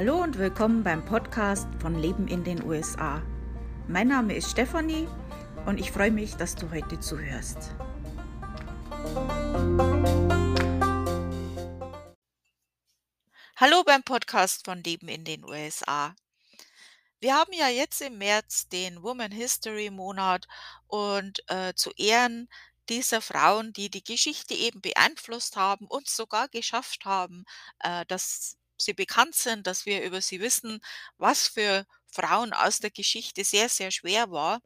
Hallo und willkommen beim Podcast von Leben in den USA. Mein Name ist Stefanie und ich freue mich, dass du heute zuhörst. Hallo beim Podcast von Leben in den USA. Wir haben ja jetzt im März den Woman History Monat und äh, zu Ehren dieser Frauen, die die Geschichte eben beeinflusst haben und sogar geschafft haben, äh, dass sie bekannt sind, dass wir über sie wissen, was für Frauen aus der Geschichte sehr, sehr schwer war,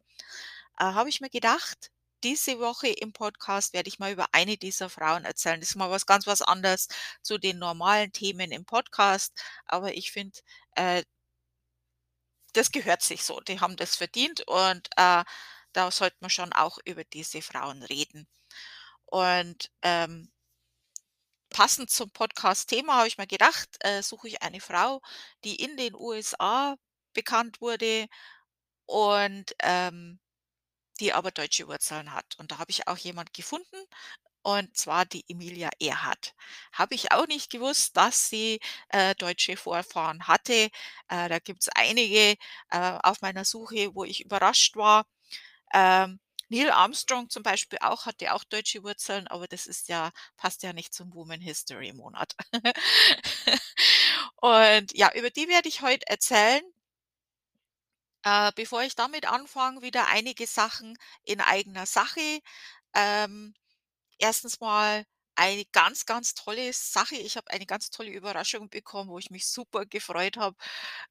äh, habe ich mir gedacht, diese Woche im Podcast werde ich mal über eine dieser Frauen erzählen. Das ist mal was ganz was anderes zu den normalen Themen im Podcast, aber ich finde, äh, das gehört sich so. Die haben das verdient und äh, da sollte man schon auch über diese Frauen reden. Und ähm, passend zum Podcast-Thema habe ich mir gedacht, äh, suche ich eine Frau, die in den USA bekannt wurde und ähm, die aber deutsche Wurzeln hat. Und da habe ich auch jemand gefunden, und zwar die Emilia Earhart. Habe ich auch nicht gewusst, dass sie äh, deutsche Vorfahren hatte. Äh, da gibt es einige äh, auf meiner Suche, wo ich überrascht war. Ähm, Neil Armstrong zum Beispiel auch, hatte auch deutsche Wurzeln, aber das ist ja, passt ja nicht zum Woman History Monat. Und ja, über die werde ich heute erzählen. Äh, bevor ich damit anfange, wieder einige Sachen in eigener Sache. Ähm, erstens mal eine ganz, ganz tolle Sache. Ich habe eine ganz tolle Überraschung bekommen, wo ich mich super gefreut habe.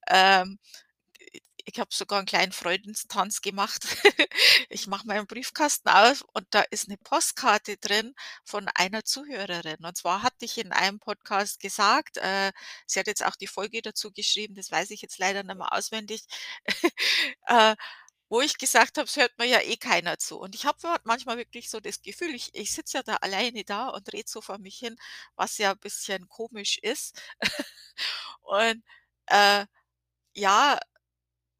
Ähm, ich habe sogar einen kleinen Freudenstanz gemacht. Ich mache meinen Briefkasten auf und da ist eine Postkarte drin von einer Zuhörerin. Und zwar hatte ich in einem Podcast gesagt, äh, sie hat jetzt auch die Folge dazu geschrieben, das weiß ich jetzt leider nicht mehr auswendig, äh, wo ich gesagt habe, es hört mir ja eh keiner zu. Und ich habe manchmal wirklich so das Gefühl, ich ich sitze ja da alleine da und rede so vor mich hin, was ja ein bisschen komisch ist. Und, äh, ja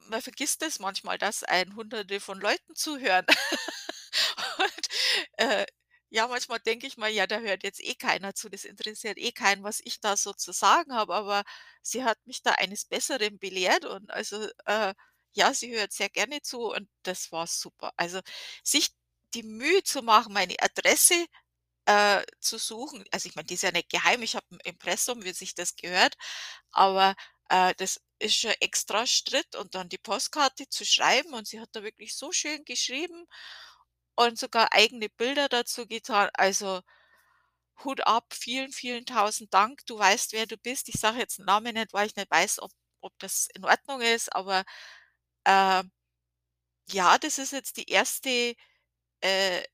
man vergisst es manchmal, dass ein Hunderte von Leuten zuhören. Und, äh, ja, manchmal denke ich mal, ja, da hört jetzt eh keiner zu, das interessiert eh keinen, was ich da so zu sagen habe, aber sie hat mich da eines Besseren belehrt und also, äh, ja, sie hört sehr gerne zu und das war super. Also, sich die Mühe zu machen, meine Adresse, äh, zu suchen also, ich meine, die ist ja nicht geheim, ich habe 'n Impressum, wie sich das gehört, aber, äh, das ist schon extra Schritt und dann die Postkarte zu schreiben und sie hat da wirklich so schön geschrieben und sogar eigene Bilder dazu getan. Also, Hut ab, vielen, vielen tausend Dank. Du weißt, wer du bist. Ich sage jetzt 'n Namen nicht, weil ich nicht weiß, ob ob das in Ordnung ist, aber, ähm, ja, das ist jetzt die erste äh,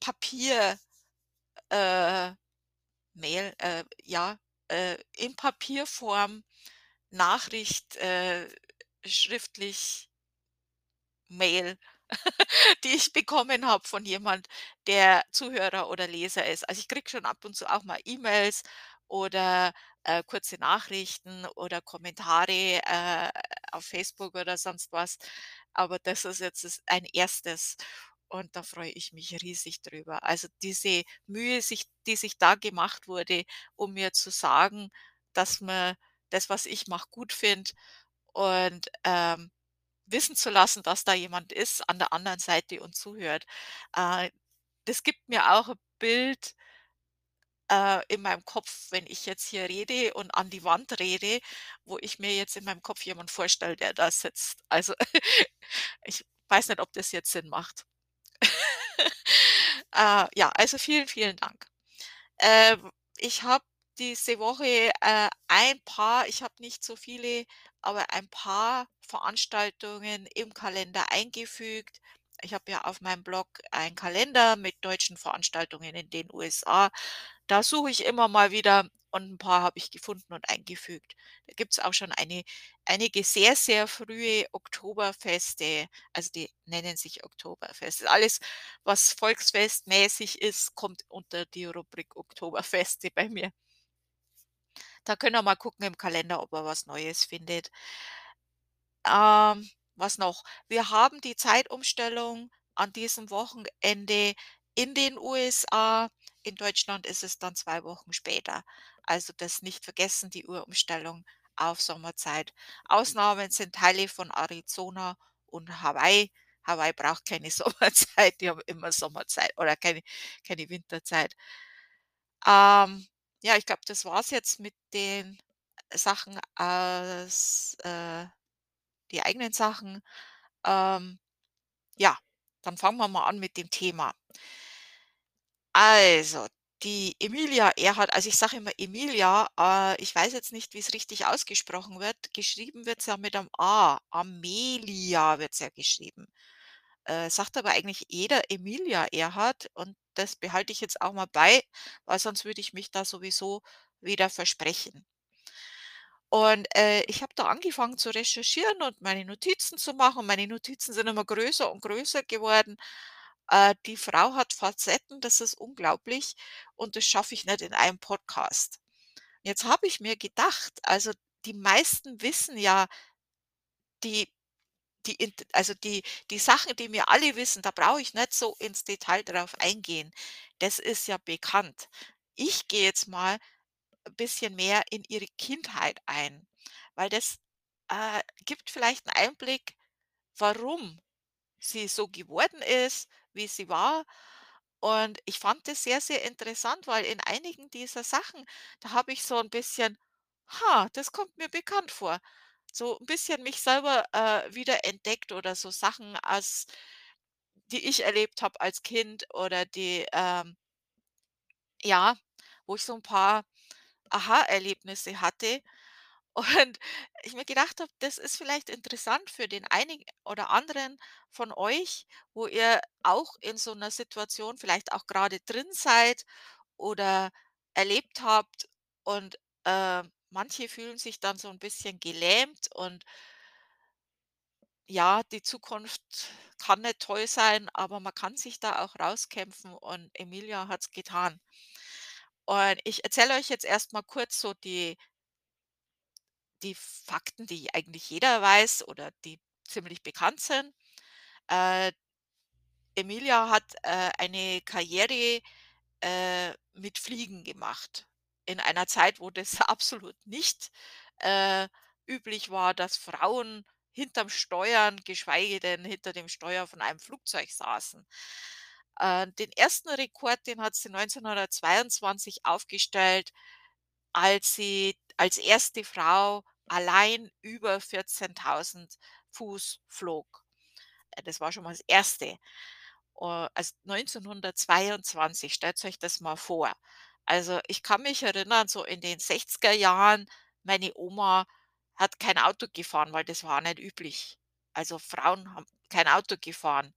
Papier äh, Mail, äh, ja, äh, in Papierform Nachricht, äh, schriftlich Mail, die ich bekommen habe von jemand, der Zuhörer oder Leser ist. Also, ich kriege schon ab und zu auch mal E-Mails oder, äh, kurze Nachrichten oder Kommentare, äh, auf Facebook oder sonst was. Aber das ist jetzt ein erstes und da freue ich mich riesig drüber. Also, diese Mühe, sich die sich da gemacht wurde, um mir zu sagen, dass man das, was ich mache, gut finde und, ähm, wissen zu lassen, dass da jemand ist an der anderen Seite und zuhört. Äh, das gibt mir auch 'n Bild äh, in meinem Kopf, wenn ich jetzt hier rede und an die Wand rede, wo ich mir jetzt in meinem Kopf jemand vorstelle, der da sitzt. Also, ich weiß nicht, ob das jetzt Sinn macht. Äh, ja, also vielen, vielen Dank. Ähm, ich habe diese Woche, äh, ein paar ich habe nicht so viele, aber ein paar Veranstaltungen im Kalender eingefügt. Ich habe ja auf meinem Blog einen Kalender mit deutschen Veranstaltungen in den USA. Da suche ich immer mal wieder und ein paar habe ich gefunden und eingefügt. Da gibt's auch schon eine einige sehr, sehr frühe Oktoberfeste, also die nennen sich Oktoberfest. Alles, was volksfestmäßig ist, kommt unter die Rubrik Oktoberfeste bei mir. Da könnt ihr mal gucken im Kalender, ob ihr was Neues findet. Ähm, was noch? Wir haben die Zeitumstellung an diesem Wochenende in den USA. In Deutschland ist es dann 2 Wochen später. Also das nicht vergessen, die Uhrumstellung auf Sommerzeit. Ausnahmen sind Teile von Arizona und Hawaii. Hawaii braucht keine Sommerzeit, die haben immer Sommerzeit oder keine keine Winterzeit. Ähm, ja, ich glaube, das war's jetzt mit den Sachen aus äh, die eigenen Sachen. Ähm, ja, dann fangen wir mal an mit dem Thema. Also, die Emilia Earhart also, ich sage immer Emilia, äh, ich weiß jetzt nicht, wie es richtig ausgesprochen wird. Geschrieben wird's ja mit einem A. Amelia wird's ja geschrieben. Äh, sagt aber eigentlich jeder Emilia Earhart und das behalte ich jetzt auch mal bei, weil sonst würde ich mich da sowieso wieder versprechen. Und, äh, ich habe da angefangen zu recherchieren und meine Notizen zu machen. Meine Notizen sind immer größer und größer geworden. Äh, die Frau hat Facetten, das ist unglaublich und das schaffe ich nicht in einem Podcast. Jetzt habe ich mir gedacht, also, die meisten wissen ja die die also, die die Sachen, die wir alle wissen, da brauche ich nicht so ins Detail drauf eingehen. Das ist ja bekannt. Ich gehe jetzt mal ein bisschen mehr in ihre Kindheit ein, weil das, äh, gibt vielleicht einen Einblick, warum sie so geworden ist, wie sie war. Und ich fand das sehr, sehr interessant, weil in einigen dieser Sachen, da habe ich so ein bisschen: „Ha, das kommt mir bekannt vor.“ So ein bisschen mich selber, äh, wieder entdeckt oder so Sachen als die ich erlebt habe als Kind oder die, ähm ja, wo ich so ein paar Aha-Erlebnisse hatte. Und ich mir gedacht habe, das ist vielleicht interessant für den einigen oder anderen von euch, wo ihr auch in so einer Situation vielleicht auch gerade drin seid oder erlebt habt und, äh, manche fühlen sich dann so ein bisschen gelähmt und ja, die Zukunft kann nicht toll sein, aber man kann sich da auch rauskämpfen und Emilia hat's getan. Und ich erzähle euch jetzt erst mal kurz so die die Fakten, die eigentlich jeder weiß oder die ziemlich bekannt sind. Äh, Emilia hat, äh, eine Karriere, äh, mit Fliegen gemacht. In einer Zeit, wo das absolut nicht, äh, üblich war, dass Frauen hinterm Steuern, geschweige denn hinter dem Steuer von einem Flugzeug saßen. Äh, den ersten Rekord, den hat sie 1922 aufgestellt, als sie als erste Frau allein über 14.000 Fuß flog. Äh, das war schon mal das Erste. Äh, also 1922, stellt euch das mal vor. Also, ich kann mich erinnern, so in den 60er Jahren, meine Oma hat kein Auto gefahren, weil das war nicht üblich. Also, Frauen haben kein Auto gefahren.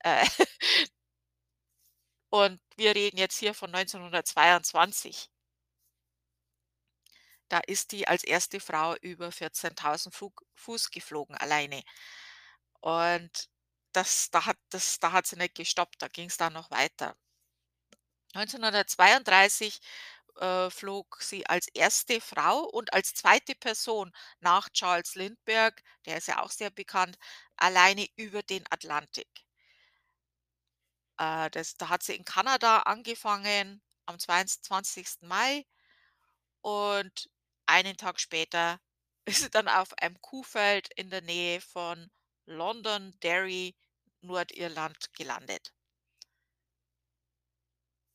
Äh, und wir reden jetzt hier von 1922. Da ist die als erste Frau über 14.000 Fug Fuß geflogen alleine. Und das da hat das da hat sie nicht gestoppt, da ging es dann noch weiter. 1932, äh, flog sie als erste Frau und als zweite Person nach Charles Lindbergh, der ist ja auch sehr bekannt, alleine über den Atlantik. Äh, das da hat sie in Kanada angefangen am 22. Mai und einen Tag später ist sie dann auf einem Kuhfeld in der Nähe von Londonderry, Nordirland, gelandet.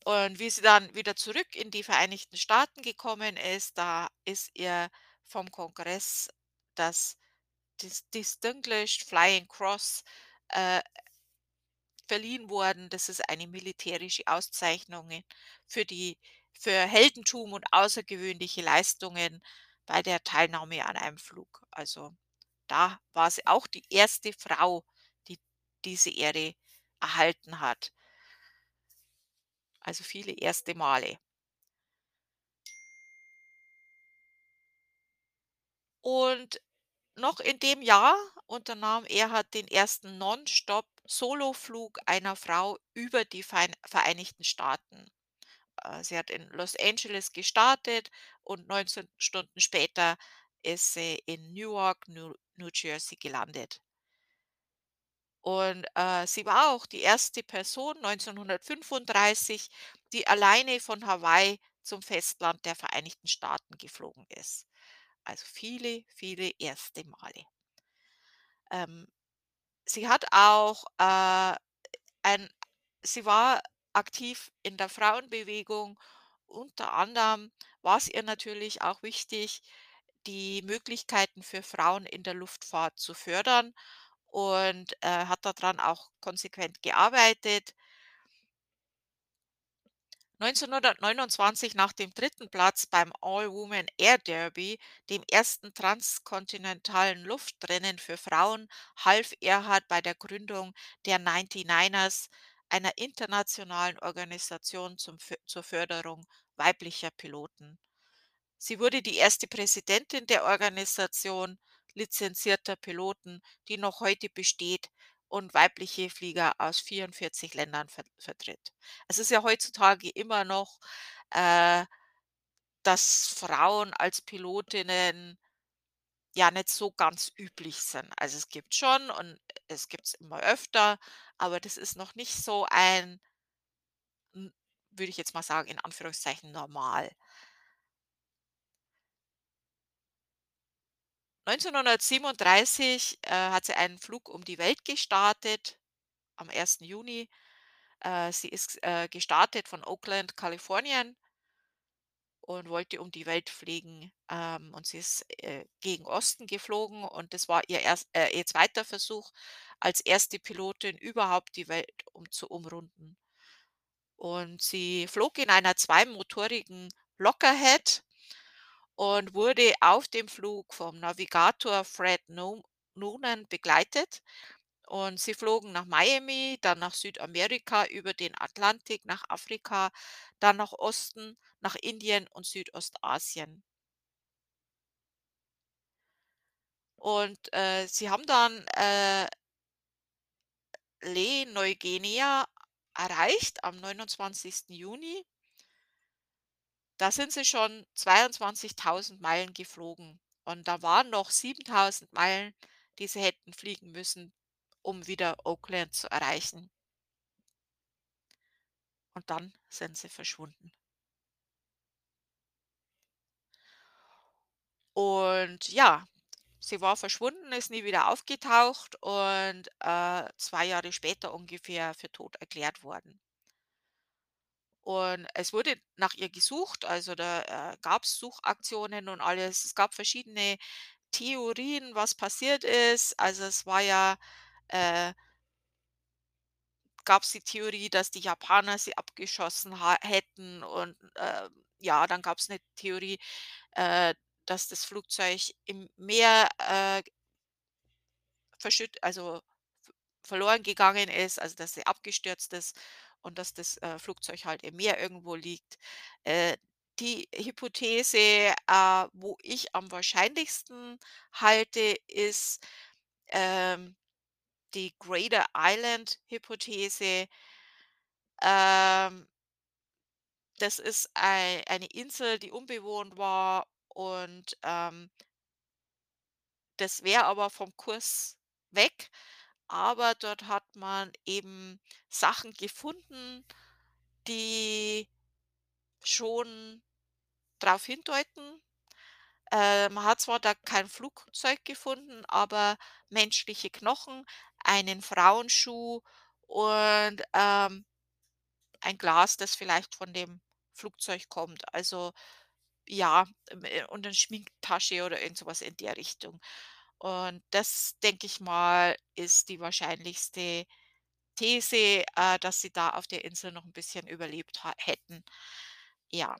Und wie sie dann wieder zurück in die Vereinigten Staaten gekommen ist, da ist ihr vom Kongress das Dis Distinguished Flying Cross, äh, verliehen worden. Das ist eine militärische Auszeichnung für die für Heldentum und außergewöhnliche Leistungen bei der Teilnahme an einem Flug. Also, da war sie auch die erste Frau, die diese Ehre erhalten hat. Also, viele erste Male. Und noch in dem Jahr unternahm Erhard den ersten Nonstop-Soloflug einer Frau über die Verein Vereinigten Staaten. Äh, sie hat in Los Angeles gestartet und 19 Stunden später ist sie in Newark, New New Jersey gelandet. Und, äh, sie war auch die erste Person 1935, die alleine von Hawaii zum Festland der Vereinigten Staaten geflogen ist. Also viele, viele erste Male. Ähm, sie hat auch äh, ein, sie war aktiv in der Frauenbewegung. Unter anderem war es ihr natürlich auch wichtig, die Möglichkeiten für Frauen in der Luftfahrt zu fördern und äh, hat daran auch konsequent gearbeitet. 1929 nach dem dritten Platz beim All-Women Air Derby, dem ersten transkontinentalen Luftrennen für Frauen, half Erhard bei der Gründung der 99ers, einer internationalen Organisation zum, zur Förderung weiblicher Piloten. Sie wurde die erste Präsidentin der Organisation lizenzierter Piloten, die noch heute besteht und weibliche Flieger aus 44 Ländern ver vertritt. Es ist ja heutzutage immer noch, äh, dass Frauen als Pilotinnen ja nicht so ganz üblich sind. Also es gibt schon und es gibt es immer öfter, aber das ist noch nicht so ein, würde ich jetzt mal sagen, in Anführungszeichen normal. 1937 äh, hat sie einen Flug um die Welt gestartet, am 1. Juni. Äh, sie ist äh, gestartet von Oakland, Kalifornien und wollte um die Welt fliegen. Ähm, und sie ist äh, gegen Osten geflogen und das war ihr, erst, äh, ihr zweiter Versuch, als erste Pilotin überhaupt die Welt um, zu umrunden. Und sie flog in einer zweimotorigen Lockerhead und wurde auf dem Flug vom Navigator Fred Noonan begleitet. Und sie flogen nach Miami, dann nach Südamerika, über den Atlantik, nach Afrika, dann nach Osten, nach Indien und Südostasien. Und äh, sie haben dann äh, Le Neuguinea erreicht am 29. Juni da sind sie schon 22.000 Meilen geflogen und da waren noch 7.000 Meilen, die sie hätten fliegen müssen, um wieder Oakland zu erreichen. Und dann sind sie verschwunden. Und ja, sie war verschwunden, ist nie wieder aufgetaucht und äh, zwei Jahre später ungefähr für tot erklärt worden. Und es wurde nach ihr gesucht, also da äh, gab es Suchaktionen und alles. Es gab verschiedene Theorien, was passiert ist. Also es war ja, äh, gab es die Theorie, dass die Japaner sie abgeschossen hätten und äh, ja, dann gab es eine Theorie, äh, dass das Flugzeug im Meer äh, verschütt, also verloren gegangen ist, also dass sie abgestürzt ist und dass das äh, Flugzeug halt im Meer irgendwo liegt. Äh, die Hypothese, äh, wo ich am wahrscheinlichsten halte, ist ähm, die Greater Island Hypothese. Ähm, das ist ei eine Insel, die unbewohnt war und ähm das wäre aber vom Kurs weg aber dort hat man eben Sachen gefunden, die schon darauf hindeuten. Äh, man hat zwar da kein Flugzeug gefunden, aber menschliche Knochen, einen Frauenschuh und ähm, ein Glas, das vielleicht von dem Flugzeug kommt. Also ja, äh, und eine Schminktasche oder irgend sowas in der Richtung. Und das, denke ich mal, ist die wahrscheinlichste These, äh, dass sie da auf der Insel noch ein bisschen überlebt hätten. Ja.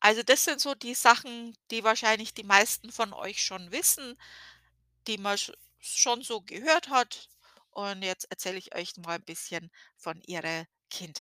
Also, das sind so die Sachen, die wahrscheinlich die meisten von euch schon wissen, die man schon so gehört hat. Und jetzt erzähle ich euch mal ein bisschen von ihrer Kindheit.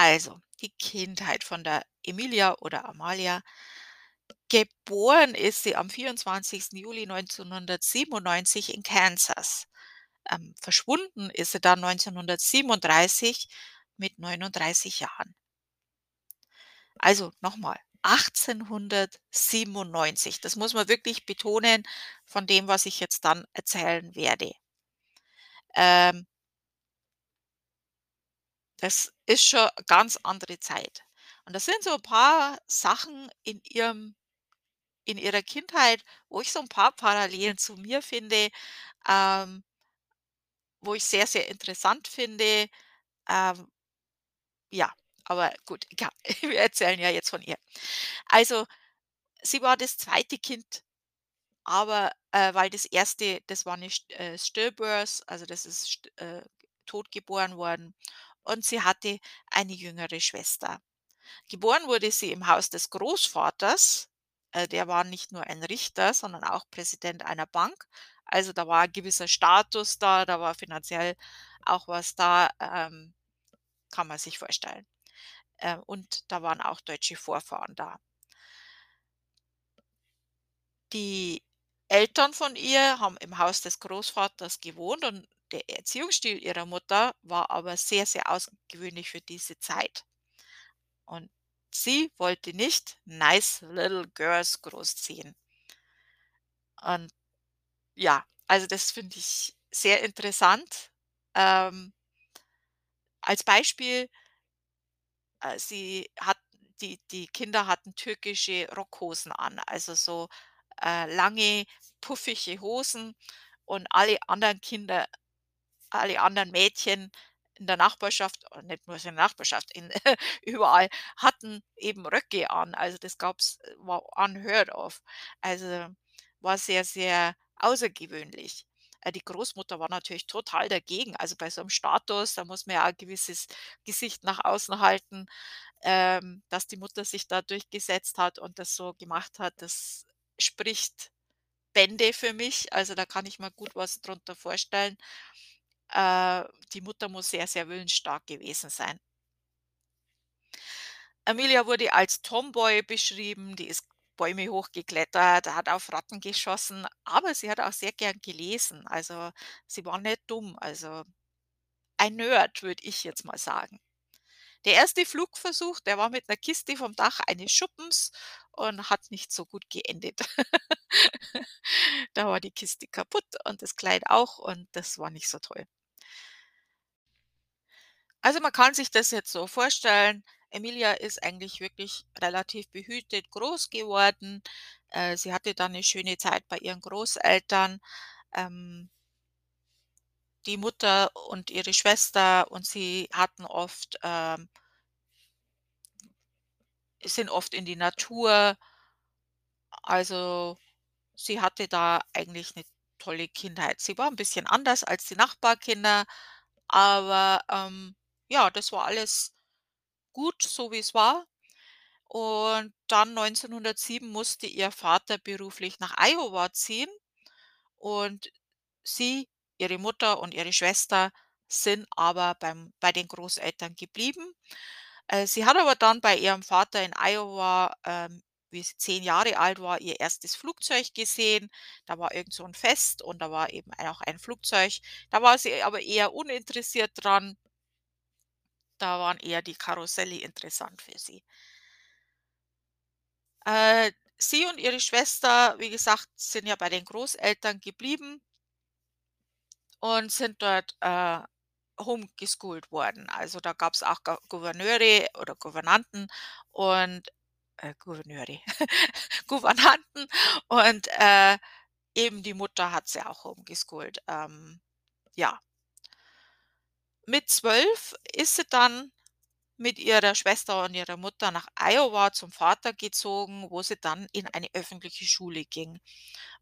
Also, die Kindheit von der Emilia oder Amalia. Geboren ist sie am 24. Juli 1997 in Kansas. Ähm, verschwunden ist sie dann 1937 mit 39 Jahren. Also nochmal, 1897. Das muss man wirklich betonen von dem, was ich jetzt dann erzählen werde. Ähm, das ist schon ganz andere Zeit. Und das sind so ein paar Sachen in ihrem in ihrer Kindheit, wo ich so ein paar Parallelen zu mir finde, ähm, wo ich sehr, sehr interessant finde. Ähm, ja, aber gut, egal. Wir erzählen ja jetzt von ihr. Also, sie war das zweite Kind, aber, äh, weil das erste, das war 'ne St äh, Stillbirth, also das ist st äh, totgeboren worden und sie hatte eine jüngere Schwester. Geboren wurde sie im Haus des Großvaters. Äh, der war nicht nur ein Richter, sondern auch Präsident einer Bank. Also, da war ein gewisser Status da, da war finanziell auch was da, ähm, kann man sich vorstellen. Äh, und da waren auch deutsche Vorfahren da. Die Eltern von ihr haben im Haus des Großvaters gewohnt und der Erziehungsstil ihrer Mutter war aber sehr, sehr außergewöhnlich für diese Zeit. Und sie wollte nicht nice little girls großziehen. Und ja, also das finde ich sehr interessant. Ähm, als Beispiel, äh, sie hat die die Kinder hatten türkische Rockhosen an, also so, äh, lange, puffige Hosen und alle anderen Kinder alle anderen Mädchen in der Nachbarschaft, nicht nur in der Nachbarschaft, in überall hatten eben Röcke an. Also das gab's war unheard of. Also, war sehr, sehr außergewöhnlich. Äh, die Großmutter war natürlich total dagegen. Also, bei so einem Status, da muss man ja ein gewisses Gesicht nach außen halten, ähm, dass die Mutter sich da durchgesetzt hat und das so gemacht hat, das spricht Bände für mich. Also, da kann ich mir gut was drunter vorstellen. Äh, die Mutter muss sehr, sehr willensstark gewesen sein. Amelia wurde als Tomboy beschrieben, die ist Bäume hochgeklettert, hat auf Ratten geschossen, aber sie hat auch sehr gern gelesen. Also, sie war nicht dumm, also ein Nerd, würde ich jetzt mal sagen. Der erste Flugversuch, der war mit einer Kiste vom Dach eines Schuppens und hat nicht so gut geendet. Da war die Kiste kaputt und das Kleid auch und das war nicht so toll. Also, man kann sich das jetzt so vorstellen, Emilia ist eigentlich wirklich relativ behütet groß geworden. Äh, sie hatte dann eine schöne Zeit bei ihren Großeltern. Ähm die Mutter und ihre Schwester und sie hatten oft ähm sind oft in die Natur. Also, sie hatte da eigentlich 'ne tolle Kindheit. Sie war 'n bisschen anders als die Nachbarkinder, aber, ähm, ja, das war alles gut, so wie's war. Und dann 1907 musste ihr Vater beruflich nach Iowa ziehen und sie, ihre Mutter und ihre Schwester sind aber beim bei den Großeltern geblieben. Äh, sie hat aber dann bei ihrem Vater in Iowa, ähm, wie sie 10 Jahre alt war, ihr erstes Flugzeug gesehen. Da war irgend so 'n Fest und da war eben auch ein Flugzeug. Da war sie aber eher uninteressiert dran. Da waren eher die Karusselle interessant für sie. Äh, sie und ihre Schwester, wie gesagt, sind ja bei den Großeltern geblieben und sind dort, äh, homeschooled worden. Also, da gab's auch Ga Gouverneure oder Gouvernanten und äh, Gouverneure, Gouvernanten und, äh, eben die Mutter hat sie auch homeschooled, ähm, ja. Mit 12 ist sie dann mit ihrer Schwester und ihrer Mutter nach Iowa zum Vater gezogen, wo sie dann in eine öffentliche Schule ging.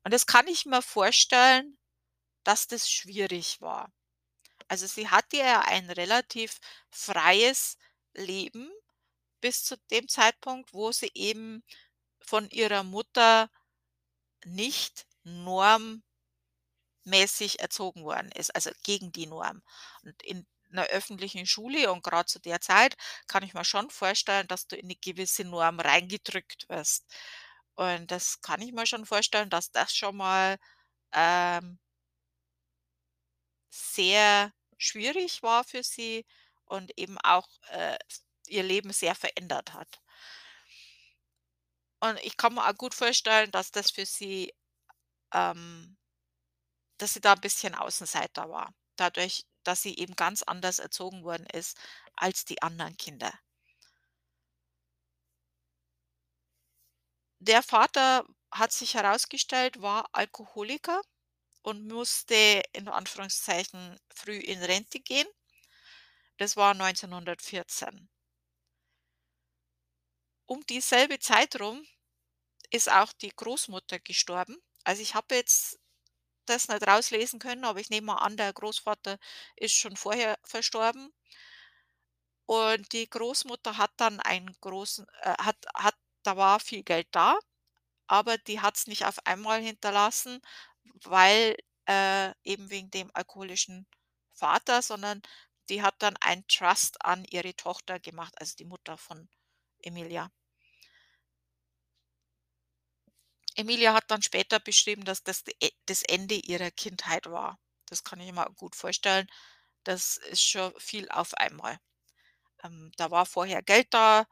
Und das kann ich mir vorstellen, dass das schwierig war. Also, sie hatte ja ein relativ freies Leben bis zu dem Zeitpunkt, wo sie eben von ihrer Mutter nicht normmäßig erzogen worden ist, also gegen die Norm. Und in 'ner öffentlichen Schule und grad zu der Zeit kann ich mir schon vorstellen, dass du in 'ne gewisse Norm reingedrückt wirst. Und das kann ich mir schon vorstellen, dass das schon mal, ähm sehr schwierig war für sie und eben auch, äh, ihr Leben sehr verändert hat. Und ich kann mir auch gut vorstellen, dass das für sie ähm dass sie da 'n bisschen Außenseiter war, dadurch, dass sie eben ganz anders erzogen worden ist als die anderen Kinder. Der Vater, hat sich herausgestellt, war Alkoholiker und musste in Anführungszeichen früh in Rente gehen. Das war 1914. Um dieselbe Zeit rum ist auch die Großmutter gestorben. Also, ich habe jetzt das nicht rauslesen können, aber ich nehme mal an, der Großvater ist schon vorher verstorben. Und die Großmutter hat dann einen großen äh, hat hat da war viel Geld da, aber die hat's nicht auf einmal hinterlassen, weil äh, eben wegen dem alkoholischen Vater, sondern die hat dann einen Trust an ihre Tochter gemacht, also die Mutter von Emilia. Emilia hat dann später beschrieben, dass das e das Ende ihrer Kindheit war. Das kann ich mir gut vorstellen. Das ist schon viel auf einmal. Ähm, da war vorher Geld da,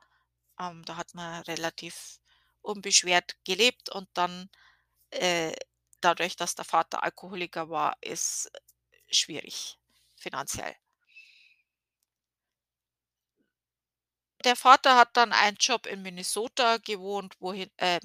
ähm, da hat man relativ unbeschwert gelebt und dann, äh, dadurch, dass der Vater Alkoholiker war, ist schwierig finanziell. Der Vater hat dann einen Job in Minnesota gewohnt, wohin äh,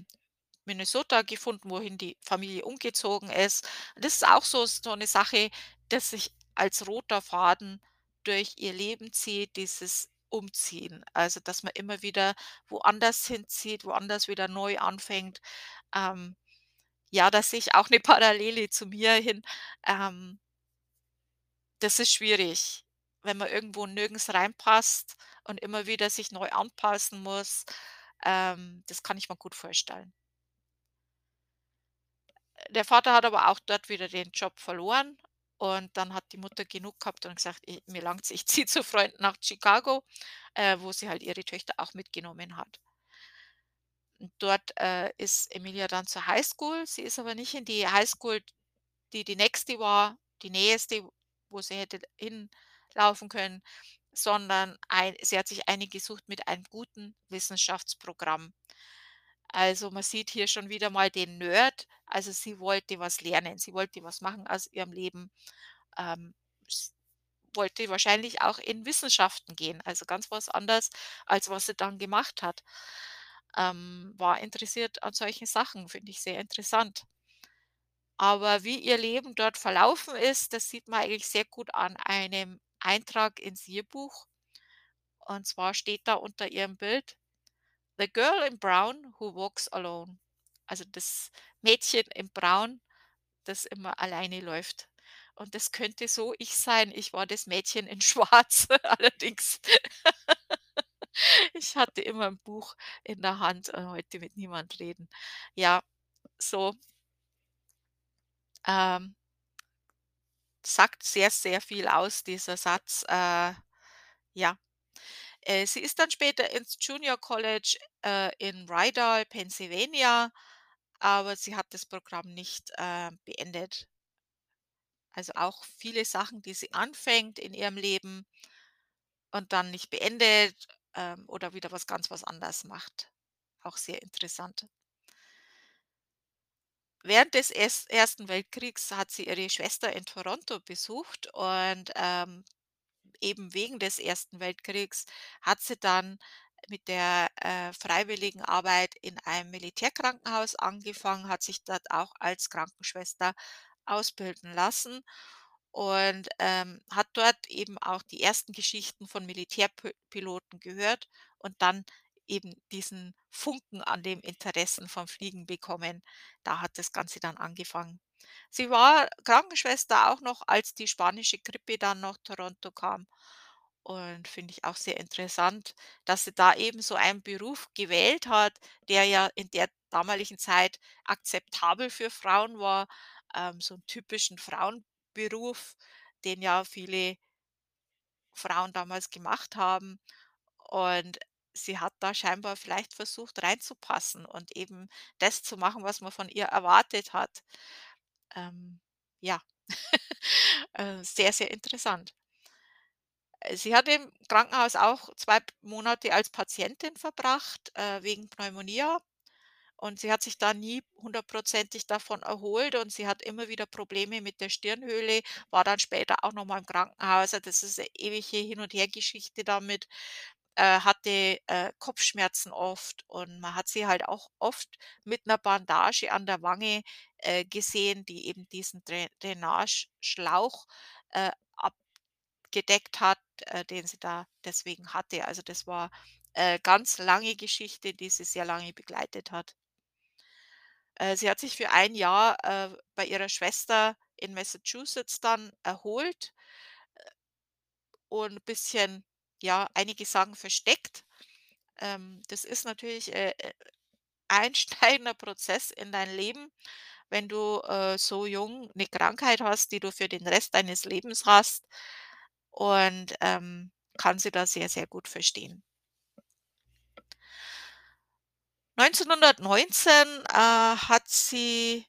Minnesota gefunden, wohin die Familie umgezogen ist. Das ist auch so so 'ne Sache, das sich als roter Faden durch ihr Leben zieht, dieses Umziehen. Also, dass man immer wieder woanders hinzieht, woanders wieder neu anfängt. Ähm, ja, da sehe ich auch 'ne Parallele zu mir hin. Ähm das ist schwierig, wenn man irgendwo nirgends reinpasst und immer wieder sich neu anpassen muss. Ähm, das kann ich mir gut vorstellen. Der Vater hat aber auch dort wieder den Job verloren und dann hat die Mutter genug gehabt und gesagt: „I mir langt's, ich ziehe zu Freunden nach Chicago“, äh, wo sie halt ihre Töchter auch mitgenommen hat. Dort, äh, ist Emilia dann zur Highschool. Sie ist aber nicht in die Highschool, die die nächste war, die näheste, wo sie hätte hinlaufen können, sondern ein sie hat sich eine gesucht mit einem guten Wissenschaftsprogramm. Also, man sieht hier schon wieder mal den Nerd. Also, sie wollte was lernen. Sie wollte was machen aus ihrem Leben. Ähm, wollte wahrscheinlich auch in Wissenschaften gehen, also ganz was anderes, als was sie dann gemacht hat. Ähm, war interessiert an solchen Sachen, finde ich sehr interessant. Aber wie ihr Leben dort verlaufen ist, das sieht man eigentlich sehr gut an einem Eintrag ins Yearbuch. Und zwar steht da unter ihrem Bild: „The girl in brown who walks alone.“ Also, das Mädchen in Braun, das immer alleine läuft. Und das könnte so ich sein. Ich war das Mädchen in Schwarz allerdings. Ich hatte immer 'n Buch in der Hand und wollte mit niemand reden. Ja, so ähm sagt sehr, sehr viel aus, dieser Satz, äh, ja. Äh, sie ist dann später ins Junior College, äh, in Rydal, Pennsylvania, aber sie hat das Programm nicht, äh, beendet. Also, auch viele Sachen, die sie anfängt in ihrem Leben und dann nicht beendet, ähm, oder wieder was ganz was anderes macht. Auch sehr interessant. Während des erst Ersten Weltkriegs hat sie ihre Schwester in Toronto besucht und, ähm, eben wegen des Ersten Weltkriegs hat sie dann mit der, äh, Freiwilligenarbeit in einem Militärkrankenhaus angefangen, hat sich dort auch als Krankenschwester ausbilden lassen und, ähm, hat dort eben auch die ersten Geschichten von Militärpi Piloten gehört und dann eben diesen Funken an dem Interessen vom Fliegen bekommen. Da hat das Ganze dann angefangen. Sie war Krankenschwester auch noch, als die spanische Grippe dann nach Toronto kam und finde ich auch sehr interessant, dass sie da eben so einen Beruf gewählt hat, der ja in der damaligen Zeit akzeptabel für Frauen war, ähm, so 'n typischen Frauenberuf, den ja viele Frauen damals gemacht haben. Und sie hat da scheinbar vielleicht versucht reinzupassen und eben das zu machen, was man von ihr erwartet hat. Ähm, ja, äh, sehr, sehr interessant. Äh, sie hat im Krankenhaus auch 2 Monate als Patientin verbracht, äh, wegen Pneumonia. Und sie hat sich da nie hundertprozentig davon erholt und sie hat immer wieder Probleme mit der Stirnhöhle, war dann später auch noch mal im Krankenhaus. Also, das ist 'ne ewige Hin und Hergeschichte damit, äh, hatte, äh, Kopfschmerzen oft und man hat sie halt auch oft mit 'ner Bandage an der Wange, äh, gesehen, die eben diesen Drä Drainageschlauch, äh, abgedeckt hat, äh, den sie da deswegen hatte. Also, das war, äh, ganz lange Geschichte, die sie sehr lange begleitet hat. Äh, sie hat sich für ein Jahr, äh, bei ihrer Schwester in Massachusetts dann erholt und bisschen, ja, einige sagen versteckt. Ähm, das ist natürlich, äh, äh, einschneidender Prozess in dein Leben, wenn du, äh, so jung 'ne Krankheit hast, die du für den Rest deines Lebens hast und, ähm, kann sie da sehr, sehr gut verstehen. 1919, äh, hat sie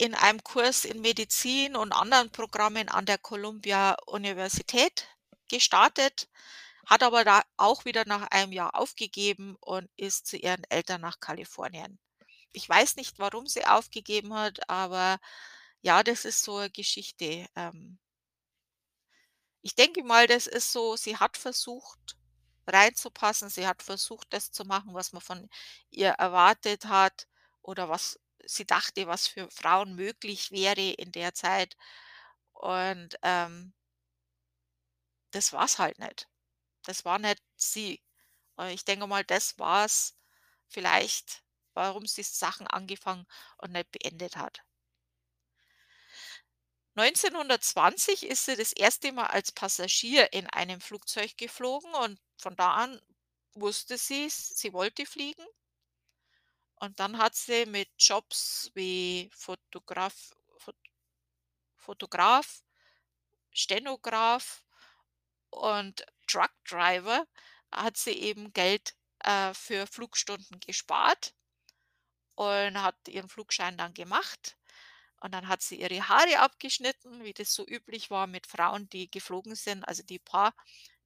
in einem Kurs in Medizin und anderen Programmen an der Columbia-Universität gestartet, hat aber da auch wieder nach einem Jahr aufgegeben und ist zu ihren Eltern nach Kalifornien. Ich weiß nicht, warum sie aufgegeben hat, aber ja, das ist so 'ne Geschichte. Ähm ich denke mal, das ist so, sie hat versucht reinzupassen. Sie hat versucht, das zu machen, was man von ihr erwartet hat oder was sie dachte, was für Frauen möglich wäre in der Zeit. Und, ähm das war's halt nicht. Das war nicht sie. Und ich denke mal, das war's vielleicht, warum sie Sachen angefangen und nicht beendet hat. 1920 ist sie das erste Mal als Passagier in einem Flugzeug geflogen und von da an wusste sie's, sie wollte fliegen. Und dann hat sie mit Jobs wie Fotograf Fot Fotograf, Stenograf und Truckdriver hat sie eben Geld, äh, für Flugstunden gespart und hat ihren Flugschein dann gemacht. Und dann hat sie ihre Haare abgeschnitten, wie das so üblich war mit Frauen, die geflogen sind. Also, die paar,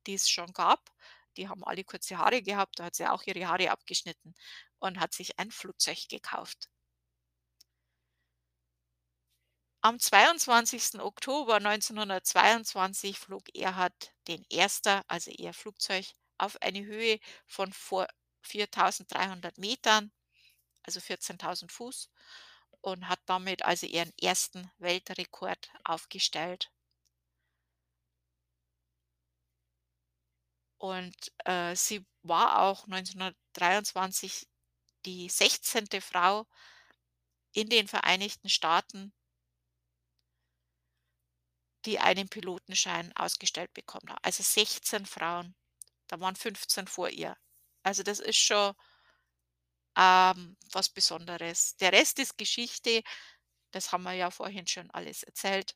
die es schon gab, die haben alle kurze Haare gehabt. Da hat sie auch ihre Haare abgeschnitten und hat sich ein Flugzeug gekauft. Am 22. Oktober 1922 flog Erhard den Erster, also ihr Flugzeug, auf eine Höhe von vor 4.300 Metern, also 14.000 Fuß und hat damit also ihren ersten Weltrekord aufgestellt. Und, äh, sie war auch 1923 die 16. Frau in den Vereinigten Staaten die einen Pilotenschein ausgestellt bekommen hat. Also 16 Frauen. Da waren 15 vor ihr. Also, das ist schon ähm, was Besonderes. Der Rest ist Geschichte. Das haben wir ja vorhin schon alles erzählt.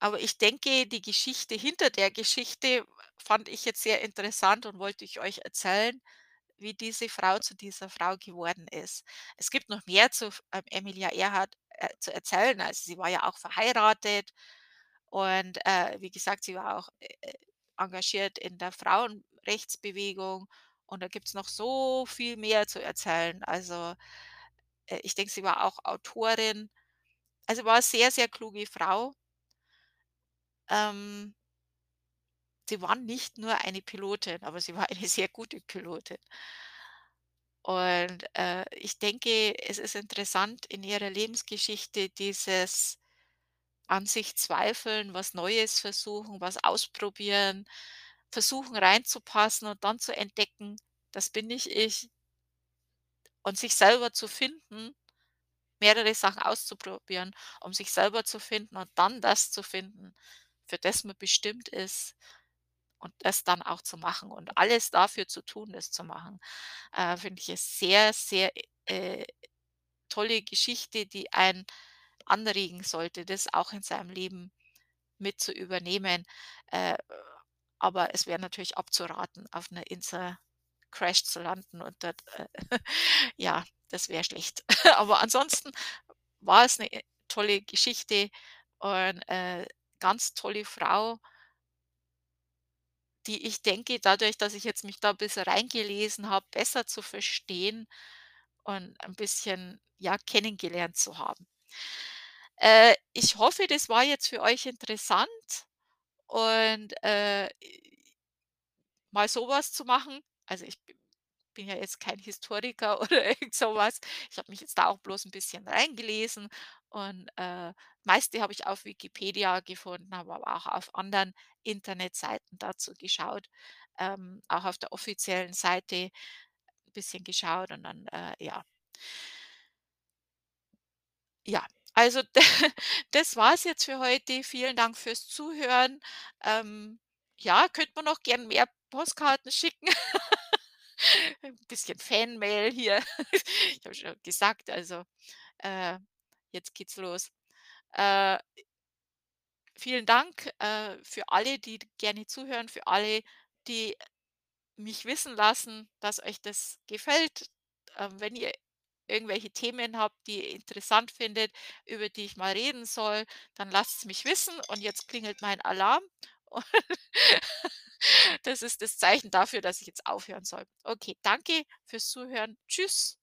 Aber ich denke, die Geschichte hinter der Geschichte fand ich jetzt sehr interessant und wollte ich euch erzählen, wie diese Frau zu dieser Frau geworden ist. Es gibt noch mehr zu ähm, Emilia Earhart, äh, zu erzählen. Also, sie war ja auch verheiratet und, äh, wie gesagt, sie war auch, äh, äh, engagiert in der Frauenrechtsbewegung und da gibt's noch so viel mehr zu erzählen. Also, äh, ich denke, sie war auch Autorin. Also, war sehr, sehr kluge Frau. Ähm sie war nicht nur eine Pilotin, aber sie war eine sehr gute Pilotin. Und, äh, ich denke, es ist interessant in ihrer Lebensgeschichte dieses an sich zweifeln, was Neues versuchen, was ausprobieren, versuchen reinzupassen und dann zu entdecken: „Das bin nicht ich.“ Und sich selber zu finden, mehrere Sachen auszuprobieren, um sich selber zu finden und dann das zu finden, für das man bestimmt ist und das dann auch zu machen und alles dafür zu tun, das zu machen, äh, finde ich es sehr, sehr, äh, tolle Geschichte, die einen anregen sollte, das auch in seinem Leben mit zu übernehmen. Äh, aber es wäre natürlich abzuraten, auf einer Insel Crash zu landen und dort, äh, ja, das wäre schlecht. Aber ansonsten war es eine tolle Geschichte und, äh, ganz tolle Frau die ich denke, dadurch, dass ich jetzt mich da 'n bisschen reingelesen habe, besser zu verstehen und ein bisschen, ja, kennengelernt zu haben. Äh, ich hoffe, das war jetzt für euch interessant und, äh, mal so was zu machen. Also, ich bin ja jetzt kein Historiker oder irgend so was. Ich habe mich jetzt da auch bloß 'n bisschen reingelesen und, äh, meiste habe ich auf Wikipedia gefunden, habe aber auch auf anderen Internetseiten dazu geschaut, ähm, auch auf der offiziellen Seite 'n bisschen geschaut und dann, äh, ja. Ja, also das war's jetzt für heute. Vielen Dank fürs Zuhören. Ähm, ja, könnte man noch gern mehr Postkarten schicken. Ein bisschen Fanmail hier. Ich habe schon gesagt, also, äh, jetzt geht's los. Äh vielen Dank, äh, für alle, die gerne zuhören, für alle, die mich wissen lassen, dass euch das gefällt. Ähm, wenn ihr irgendwelche Themen habt, die ihr interessant findet, über die ich mal reden soll, dann lasst's mich wissen. Und jetzt klingelt mein Alarm. Und das ist das Zeichen dafür, dass ich jetzt aufhören soll. Okay, danke fürs Zuhören. Tschüss.